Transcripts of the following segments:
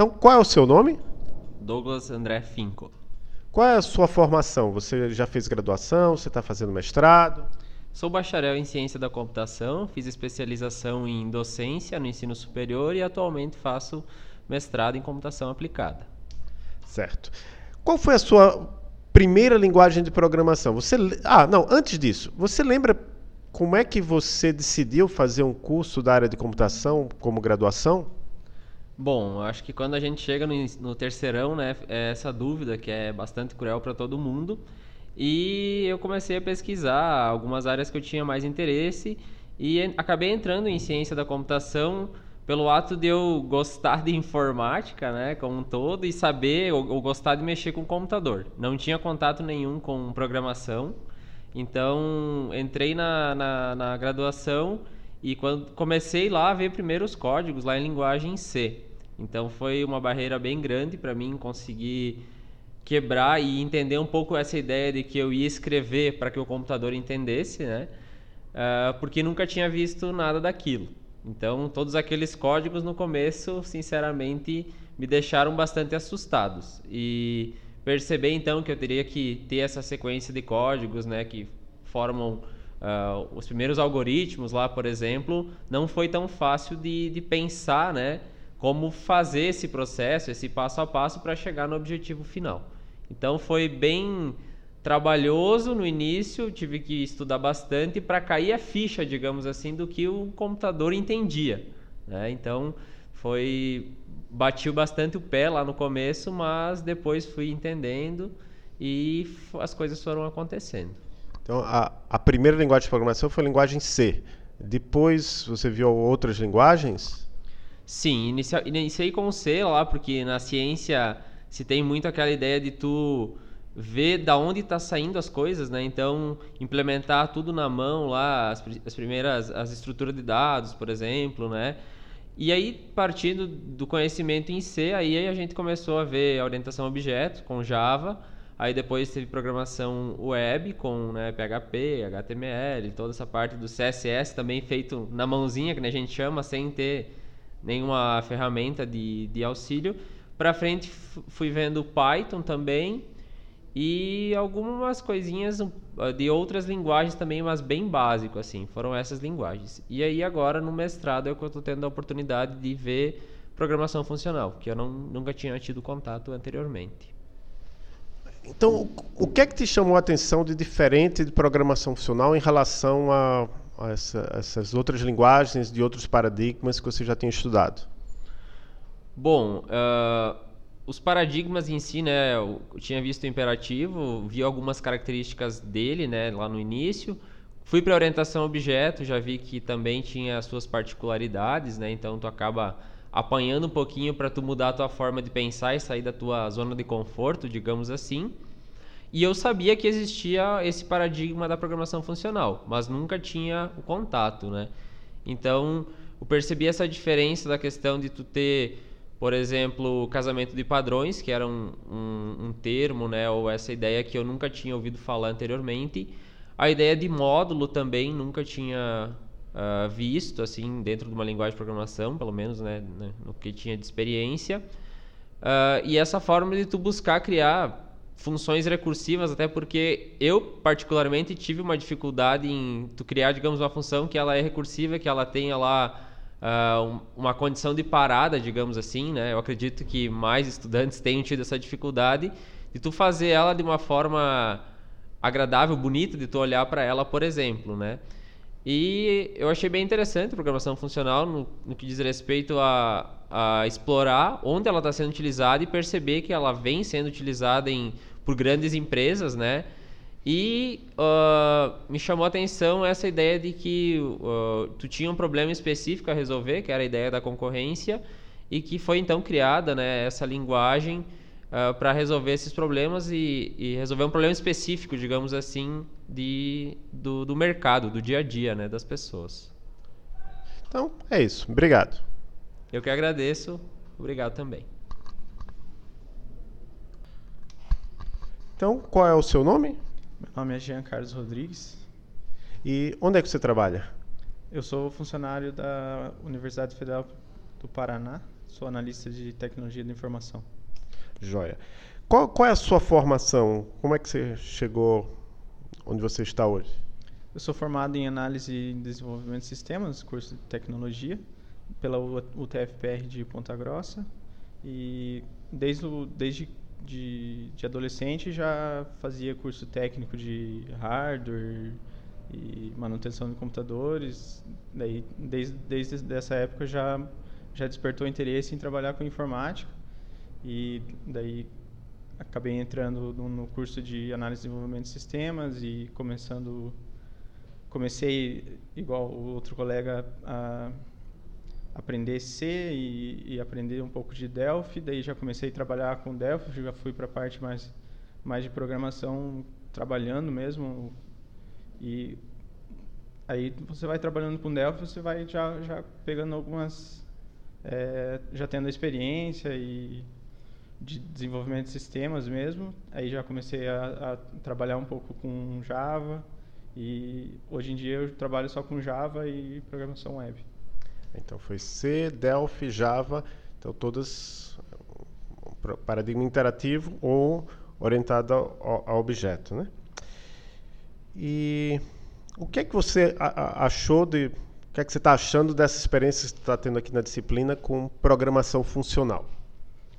Então, qual é o seu nome? Douglas André Finco. Qual é a sua formação? Você já fez graduação? Você está fazendo mestrado? Sou bacharel em ciência da computação, fiz especialização em docência no ensino superior e atualmente faço mestrado em computação aplicada. Certo. Qual foi a sua primeira linguagem de programação? Você Ah, não, antes disso, você lembra como é que você decidiu fazer um curso da área de computação como graduação? Bom, acho que quando a gente chega no, no terceirão, né, é essa dúvida que é bastante cruel para todo mundo. E eu comecei a pesquisar algumas áreas que eu tinha mais interesse e acabei entrando em ciência da computação pelo ato de eu gostar de informática, né, como um todo, e saber ou, ou gostar de mexer com computador. Não tinha contato nenhum com programação, então entrei na, na, na graduação e quando comecei lá a ver primeiro os códigos lá em linguagem C. Então foi uma barreira bem grande para mim conseguir quebrar e entender um pouco essa ideia de que eu ia escrever para que o computador entendesse, né? Uh, porque nunca tinha visto nada daquilo. Então, todos aqueles códigos no começo, sinceramente, me deixaram bastante assustados. E perceber então que eu teria que ter essa sequência de códigos, né, que formam uh, os primeiros algoritmos lá, por exemplo, não foi tão fácil de, de pensar, né, como fazer esse processo, esse passo a passo para chegar no objetivo final. Então foi bem trabalhoso no início, tive que estudar bastante para cair a ficha, digamos assim, do que o computador entendia. Né? Então foi bati bastante o pé lá no começo, mas depois fui entendendo e as coisas foram acontecendo. Então a, a primeira linguagem de programação foi a linguagem C. Depois você viu outras linguagens? Sim, inicia, iniciei com C lá, porque na ciência se tem muito aquela ideia de tu ver da onde está saindo as coisas, né? Então, implementar tudo na mão lá, as, as, primeiras, as estruturas de dados, por exemplo, né? E aí, partindo do conhecimento em C, aí a gente começou a ver a orientação a objetos com Java, aí depois teve programação web com né, PHP, HTML, toda essa parte do CSS também feito na mãozinha, que a gente chama, sem ter nenhuma ferramenta de, de auxílio. Para frente fui vendo Python também e algumas coisinhas de outras linguagens também, mas bem básico assim. Foram essas linguagens. E aí agora no mestrado é que eu estou tendo a oportunidade de ver programação funcional, que eu não, nunca tinha tido contato anteriormente. Então, o que é que te chamou a atenção de diferente de programação funcional em relação a, essa, essas outras linguagens, de outros paradigmas que você já tinha estudado? Bom, uh, os paradigmas em si, né, eu tinha visto o imperativo, vi algumas características dele, né, lá no início. Fui para orientação objeto, já vi que também tinha as suas particularidades, né, então tu acaba apanhando um pouquinho para tu mudar a tua forma de pensar e sair da tua zona de conforto, digamos assim. E eu sabia que existia esse paradigma da programação funcional, mas nunca tinha o contato, né? Então, eu percebi essa diferença da questão de tu ter por exemplo, casamento de padrões, que era um, um, um, termo, né, ou essa ideia que eu nunca tinha ouvido falar anteriormente. A ideia de módulo também nunca tinha uh, visto, assim, dentro de uma linguagem de programação, pelo menos, né, né no que tinha de experiência. Uh, e essa forma de tu buscar criar funções recursivas, até porque eu particularmente tive uma dificuldade em tu criar, digamos, uma função que ela é recursiva, que ela tenha lá uh, uma condição de parada, digamos assim, né? Eu acredito que mais estudantes tenham tido essa dificuldade de tu fazer ela de uma forma agradável, bonita, de tu olhar para ela, por exemplo, né? E eu achei bem interessante a programação funcional no, no que diz respeito a, a explorar onde ela está sendo utilizada e perceber que ela vem sendo utilizada em, por grandes empresas, né? E uh, me chamou a atenção essa ideia de que uh, tu tinha um problema específico a resolver, que era a ideia da concorrência, e que foi então criada né, essa linguagem uh, ah, para resolver esses problemas e, e, resolver um problema específico, digamos assim, de, do, do mercado, do dia a dia né, das pessoas. Então, é isso. Obrigado. Eu que agradeço. Obrigado também. Então, qual é o seu nome? Meu nome é Jean Carlos Rodrigues. E onde é que você trabalha? Eu sou funcionário da Universidade Federal do Paraná, sou analista de tecnologia da informação. Joia. Qual, qual é a sua formação? Como é que você chegou onde você está hoje? Eu sou formado em análise e desenvolvimento de sistemas, curso de tecnologia, pela UTFPR de Ponta Grossa. E desde, o, desde de, de adolescente já fazia curso técnico de hardware e manutenção de computadores. Daí, desde, desde essa época já, já despertou interesse em trabalhar com informática. E daí acabei entrando no, no curso de análise e desenvolvimento de sistemas e começando comecei igual o outro colega a aprender C e, e, aprender um pouco de Delphi, daí já comecei a trabalhar com Delphi, já fui para a parte mais mais de programação, trabalhando mesmo. E aí você vai trabalhando com Delphi, você vai já já pegando algumas é, já tendo experiência e de desenvolvimento de sistemas mesmo. Aí já comecei a, a trabalhar um pouco com Java e hoje em dia eu trabalho só com Java e programação web. Então foi C, Delphi, Java, então todas paradigma interativo ou orientado ao, objeto, né? E o que é que você achou de, o que é que você está achando dessa experiência que você está tendo aqui na disciplina com programação funcional?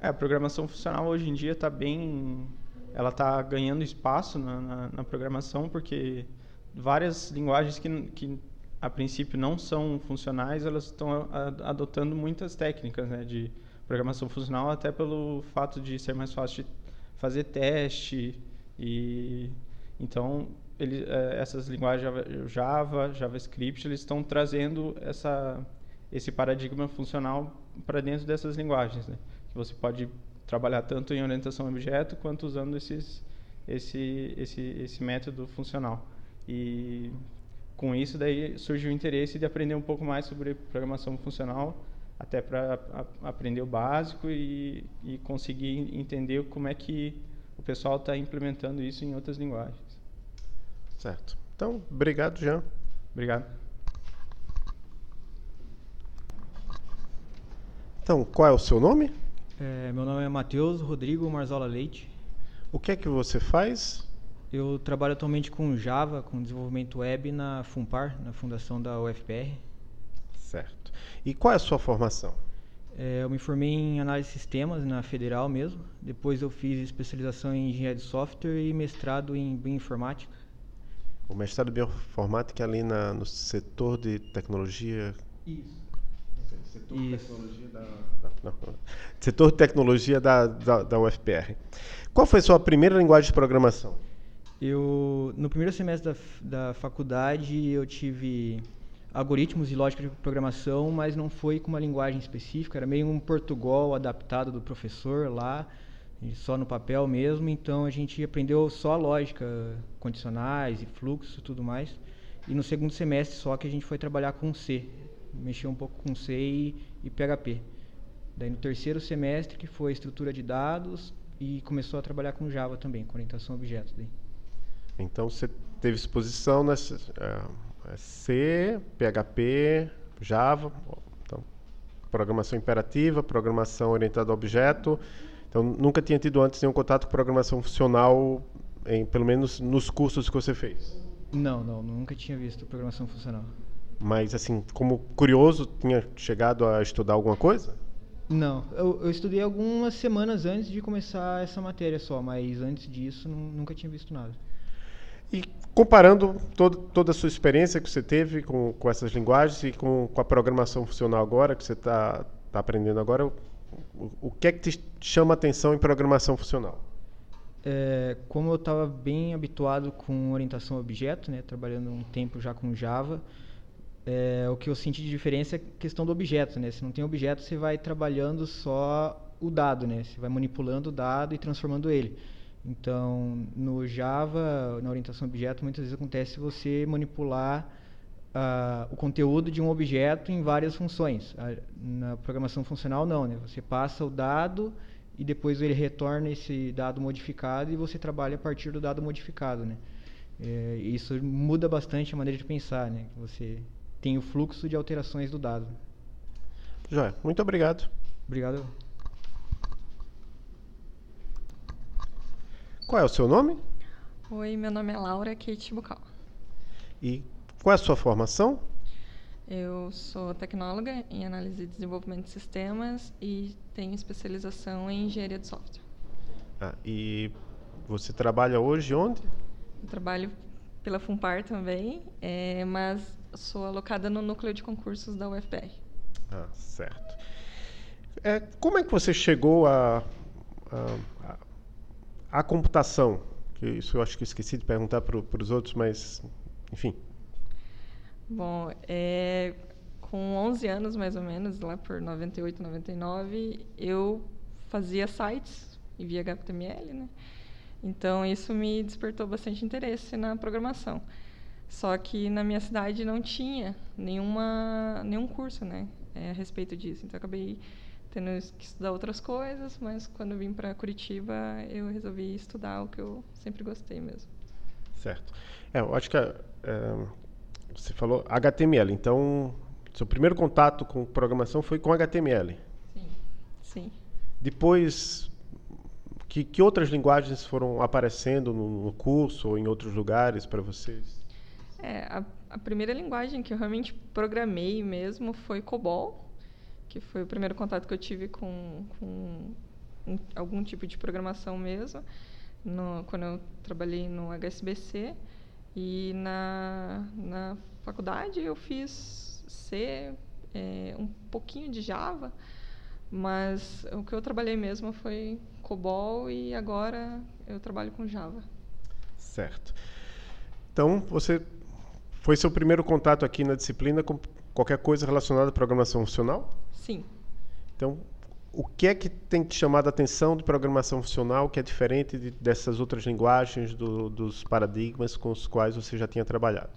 É, a programação funcional hoje em dia está bem, ela está ganhando espaço na, na, na, programação porque várias linguagens que, que a princípio não são funcionais, elas estão adotando muitas técnicas né, de programação funcional, até pelo fato de ser mais fácil de fazer teste. E então ele, é, essas linguagens Java, JavaScript, eles estão trazendo essa, esse paradigma funcional para dentro dessas linguagens, né? que você pode trabalhar tanto em orientação a objeto quanto usando esses, esse, esse, esse método funcional. E com isso daí surgiu o interesse de aprender um pouco mais sobre programação funcional, até para aprender o básico e, e conseguir entender como é que o pessoal está implementando isso em outras linguagens. Certo. Então, obrigado, Jean. Obrigado. Então, qual é o seu nome? É, meu nome é Matheus Rodrigo Marzola Leite. O que é que você faz? Eu trabalho atualmente com Java, com desenvolvimento web na FUNPAR, na fundação da UFPR. Certo. E qual é a sua formação? É, eu me formei em análise de sistemas na Federal mesmo. Depois eu fiz especialização em engenharia de software e mestrado em bioinformática. O mestrado em bioinformática é ali na, no setor de tecnologia. Isso. Setor de tecnologia da, não, não. Setor de tecnologia da, da, da UFPR. Qual foi a sua primeira linguagem de programação? Eu, no primeiro semestre da, da faculdade, eu tive algoritmos e lógica de programação, mas não foi com uma linguagem específica, era meio um Portugal adaptado do professor lá, só no papel mesmo, então a gente aprendeu só a lógica, condicionais e fluxo tudo mais. E no segundo semestre só que a gente foi trabalhar com C, mexer um pouco com C e, e PHP. Daí no terceiro semestre que foi estrutura de dados e começou a trabalhar com Java também, com orientação a objetos. Daí. Então você teve exposição nessa é, C, PHP, Java, então, programação imperativa, programação orientada a objeto. Então nunca tinha tido antes nenhum contato com programação funcional, em, pelo menos nos cursos que você fez. Não, não, nunca tinha visto programação funcional. Mas assim, como curioso, tinha chegado a estudar alguma coisa? Não, eu, eu, estudei algumas semanas antes de começar essa matéria só, mas antes disso nunca tinha visto nada. E comparando todo, toda a sua experiência que você teve com, com essas linguagens e com, com a programação funcional agora, que você está tá aprendendo agora, o, o, que é que te chama atenção em programação funcional? É, como eu estava bem habituado com orientação a objeto, né, trabalhando um tempo já com Java, é, o que eu senti de diferença é a questão do objeto. Né? Se não tem objeto, você vai trabalhando só o dado, né? você vai manipulando o dado e transformando ele. Então, no Java, na orientação a objeto, muitas vezes acontece você manipular uh, o conteúdo de um objeto em várias funções. na programação funcional, não, né? Você passa o dado e depois ele retorna esse dado modificado e você trabalha a partir do dado modificado, né? É, isso muda bastante a maneira de pensar, né? Você tem o fluxo de alterações do dado. Joia, muito obrigado. Obrigado. Qual é o seu nome? Oi, meu nome é Laura Kate Bucal. E qual é a sua formação? Eu sou tecnóloga em análise e desenvolvimento de sistemas e tenho especialização em engenharia de software. Ah, e você trabalha hoje onde? Eu trabalho pela Fumpar também, é, mas sou alocada no núcleo de concursos da UFPR. Ah, certo. É, como é que você chegou a, a, a, a computação? Que isso eu acho que esqueci de perguntar para os outros, mas enfim. Bom, é, com 11 anos mais ou menos, lá por 98, 99, eu fazia sites em via HTML, né? Então isso me despertou bastante interesse na programação. Só que na minha cidade não tinha nenhuma, nenhum curso, né, é, a respeito disso. Então eu acabei tendo que estudar outras coisas, mas quando vim para Curitiba eu resolvi estudar o que eu sempre gostei mesmo. Certo. É, eu acho que é, você falou HTML, então seu primeiro contato com programação foi com HTML. Sim. Sim. Depois, que, que outras linguagens foram aparecendo no, no curso ou em outros lugares para vocês? É, a, a, primeira linguagem que eu realmente programei mesmo foi COBOL, que foi o primeiro contato que eu tive com, com um, algum tipo de programação mesmo, no, quando eu trabalhei no HSBC. E na, na faculdade eu fiz C, é, um pouquinho de Java, mas o que eu trabalhei mesmo foi COBOL e agora eu trabalho com Java. Certo. Então, você foi seu primeiro contato aqui na disciplina com qualquer coisa relacionada à programação funcional? Sim. Então, o que é que tem te chamado a atenção de programação funcional que é diferente de, dessas outras linguagens, do, dos paradigmas com os quais você já tinha trabalhado?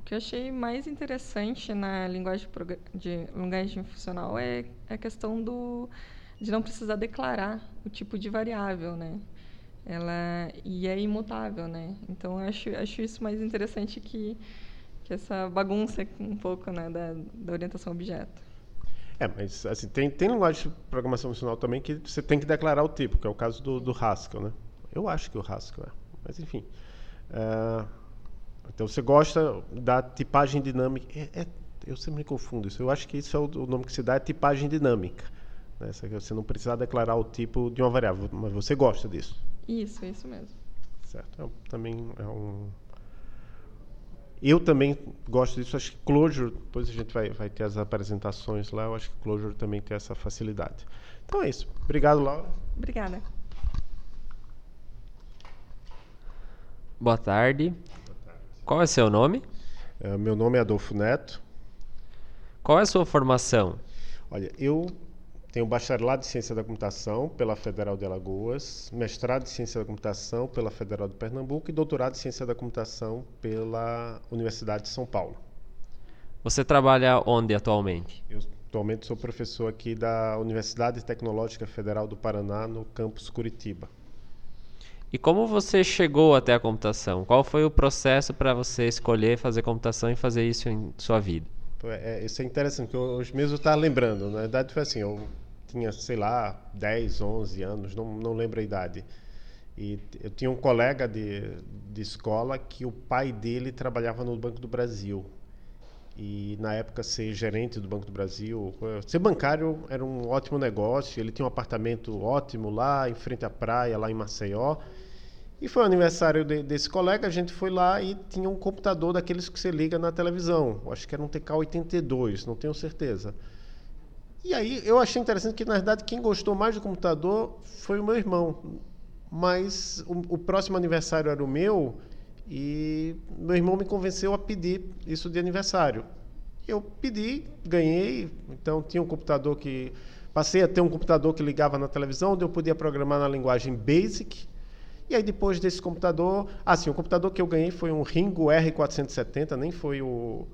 O que eu achei mais interessante na linguagem de linguagem funcional é a questão do de não precisar declarar o tipo de variável, né? Ela e é imutável, né? Então eu acho acho isso mais interessante que que essa bagunça um pouco, né, da, da orientação objeto. É, mas assim, tem, tem linguagem de programação funcional também que você tem que declarar o tipo, que é o caso do, do Haskell, né? Eu acho que o Haskell é, mas enfim. Uh, então você gosta da tipagem dinâmica. É, é, eu sempre me confundo isso. Eu acho que isso é o, o nome que se dá, é tipagem dinâmica. Né? Você não precisa declarar o tipo de uma variável, mas você gosta disso. Isso, isso mesmo. Certo. É, também é um eu também gosto disso. Acho que Clojure, depois a gente vai, vai ter as apresentações lá. Eu acho que Clojure também tem essa facilidade. Então é isso. Obrigado, Laura. Obrigada. Boa tarde. Boa tarde. Qual é seu nome? É, meu nome é Adolfo Neto. Qual é a sua formação? Olha, eu tenho bacharelado em Ciência da Computação pela Federal de Alagoas, mestrado em Ciência da Computação pela Federal de Pernambuco e doutorado em Ciência da Computação pela Universidade de São Paulo. Você trabalha onde atualmente? Eu atualmente sou professor aqui da Universidade Tecnológica Federal do Paraná, no campus Curitiba. E como você chegou até a computação? Qual foi o processo para você escolher fazer computação e fazer isso em sua vida? É, isso é interessante, porque hoje mesmo eu estava lembrando. Na verdade, foi assim: eu tinha, sei lá, 10, 11 anos, não, não lembro a idade. E eu tinha um colega de, de escola que o pai dele trabalhava no Banco do Brasil. E na época ser gerente do Banco do Brasil, ser bancário era um ótimo negócio. Ele tinha um apartamento ótimo lá, em frente à praia, lá em Maceió. E foi o aniversário de, desse colega, a gente foi lá e tinha um computador daqueles que você liga na televisão. Acho que era um TK82, não tenho certeza. E aí eu achei interessante que, na verdade, quem gostou mais do computador foi o meu irmão. Mas o, o próximo aniversário era o meu e meu irmão me convenceu a pedir isso de aniversário. Eu pedi, ganhei, então tinha um computador que. Passei a ter um computador que ligava na televisão, onde eu podia programar na linguagem BASIC. E aí depois desse computador, assim, o computador que eu ganhei foi um Ringo R470, nem foi o,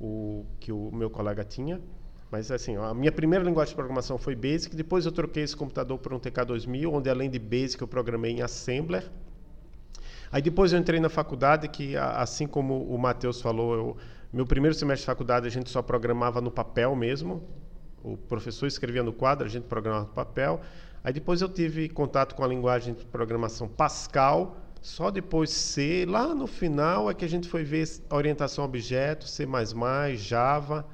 o que o meu colega tinha. Mas assim, a minha primeira linguagem de programação foi Basic, depois eu troquei esse computador por um TK2000, onde além de Basic eu programei em Assembler. Aí depois eu entrei na faculdade, que assim como o Matheus falou, eu, meu primeiro semestre de faculdade a gente só programava no papel mesmo. o professor escrevia no quadro, a gente programava no papel. Aí depois eu tive contato com a linguagem de programação Pascal, só depois C. Lá no final é que a gente foi ver orientação a objeto, C++, Java.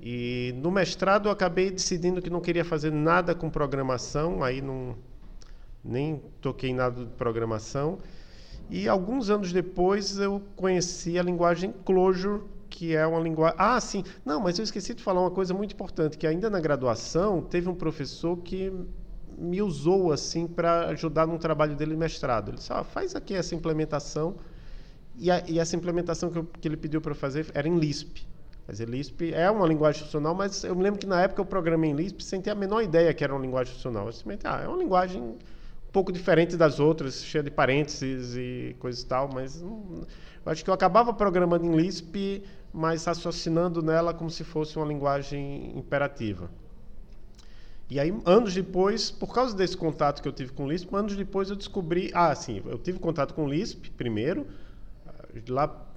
E no mestrado eu acabei decidindo que não queria fazer nada com programação, aí não nem toquei nada de programação. E alguns anos depois eu conheci a linguagem Clojure, que é uma linguagem. Ah, sim. Não, mas eu esqueci de falar uma coisa muito importante, que ainda na graduação teve um professor que me usou assim para ajudar num trabalho dele de mestrado. Ele disse: ah, faz aqui essa implementação. E, a, e essa implementação que, eu, que ele pediu para fazer era em Lisp. Quer dizer, Lisp é uma linguagem funcional, mas eu me lembro que na época eu programei em Lisp sem ter a menor ideia que era uma linguagem funcional. Eu simplesmente, ah, é uma linguagem um pouco diferente das outras, cheia de parênteses e coisas e tal, mas eu acho que eu acabava programando em Lisp, mas raciocinando nela como se fosse uma linguagem imperativa. E aí, anos depois, por causa desse contato que eu tive com Lisp, anos depois eu descobri. Ah, sim, eu tive contato com Lisp primeiro. Lá,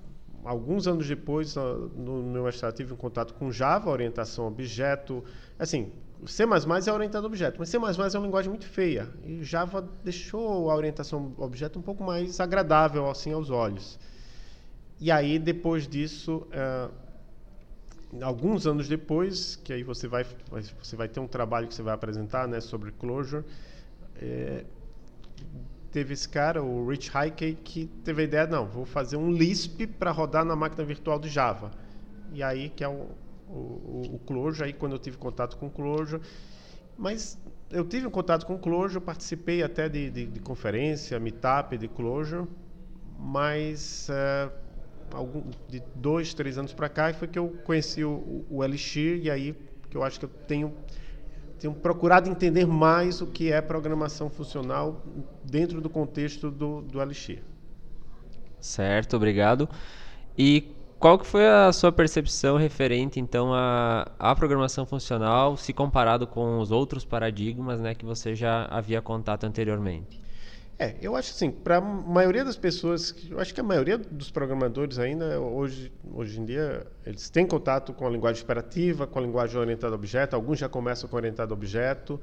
alguns anos depois, no meu mestrado, tive um contato com Java, orientação objeto. Assim, C é orientado a objeto, mas C é uma linguagem muito feia. E Java deixou a orientação a objeto um pouco mais agradável assim aos olhos. E aí, depois disso. Uh, alguns anos depois, que aí você vai, você vai ter um trabalho que você vai apresentar né, sobre Clojure, é, teve esse cara, o Rich Hickey, que teve a ideia, não, vou fazer um Lisp para rodar na máquina virtual de Java. E aí que é o, o, o Clojure, aí quando eu tive contato com o Clojure, mas eu tive um contato com o Clojure, participei até de, de, de conferência, meetup de Clojure, mas... Uh, algum, de dois, três anos para cá, foi que eu conheci o, o Elixir e aí que eu acho que eu tenho tenho procurado entender mais o que é programação funcional dentro do contexto do, do Elixir. Certo, obrigado. E qual que foi a sua percepção referente então à, à programação funcional, se comparado com os outros paradigmas né, que você já havia contato anteriormente? É, eu acho assim, para a maioria das pessoas, eu acho que a maioria dos programadores ainda, hoje, hoje em dia, eles têm contato com a linguagem operativa, com a linguagem orientada a objeto, alguns já começam com orientado a objeto,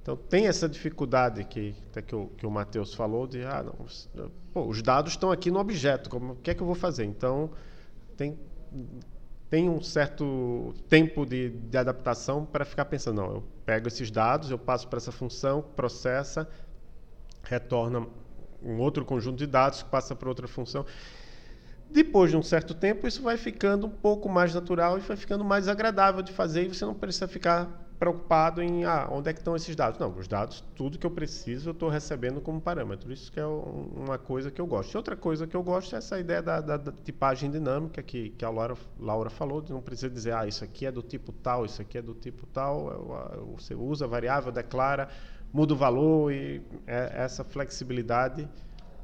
então tem essa dificuldade que, até que o, que o Matheus falou, de, ah, não, pô, os dados estão aqui no objeto, como, o que é que eu vou fazer? Então, tem, tem um certo tempo de, de adaptação para ficar pensando, não, eu pego esses dados, eu passo para essa função, processa, retorna um outro conjunto de dados que passa para outra função. Depois de um certo tempo, isso vai ficando um pouco mais natural e vai ficando mais agradável de fazer e você não precisa ficar preocupado em ah, onde é que estão esses dados. Não, os dados, tudo que eu preciso, eu estou recebendo como parâmetro. Isso que é uma coisa que eu gosto. E outra coisa que eu gosto é essa ideia da, da, da tipagem dinâmica que, que a Laura, Laura falou, de não precisa dizer, ah, isso aqui é do tipo tal, isso aqui é do tipo tal. Você usa a variável, declara, muda o valor e é, essa flexibilidade.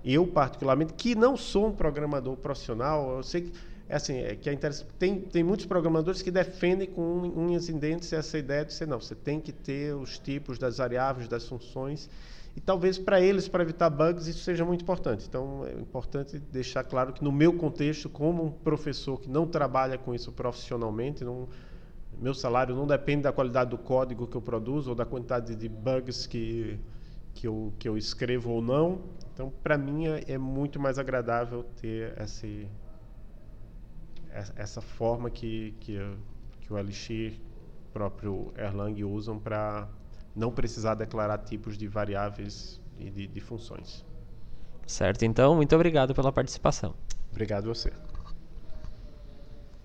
Eu, particularmente, que não sou um programador profissional, eu sei que é assim, é que é. Tem, tem muitos programadores que defendem com unhas e dentes essa ideia de ser, não, você tem que ter os tipos das variáveis, das funções, e talvez para eles, para evitar bugs, isso seja muito importante. Então, é importante deixar claro que no meu contexto, como um professor que não trabalha com isso profissionalmente, não, meu salário não depende da qualidade do código que eu produzo ou da quantidade de bugs que, que, eu, que eu escrevo ou não. Então, para mim, é, é muito mais agradável ter esse, essa forma que, que, que o Elixir próprio Erlang usam para não precisar declarar tipos de variáveis e de, de funções. Certo, então, muito obrigado pela participação. Obrigado a você.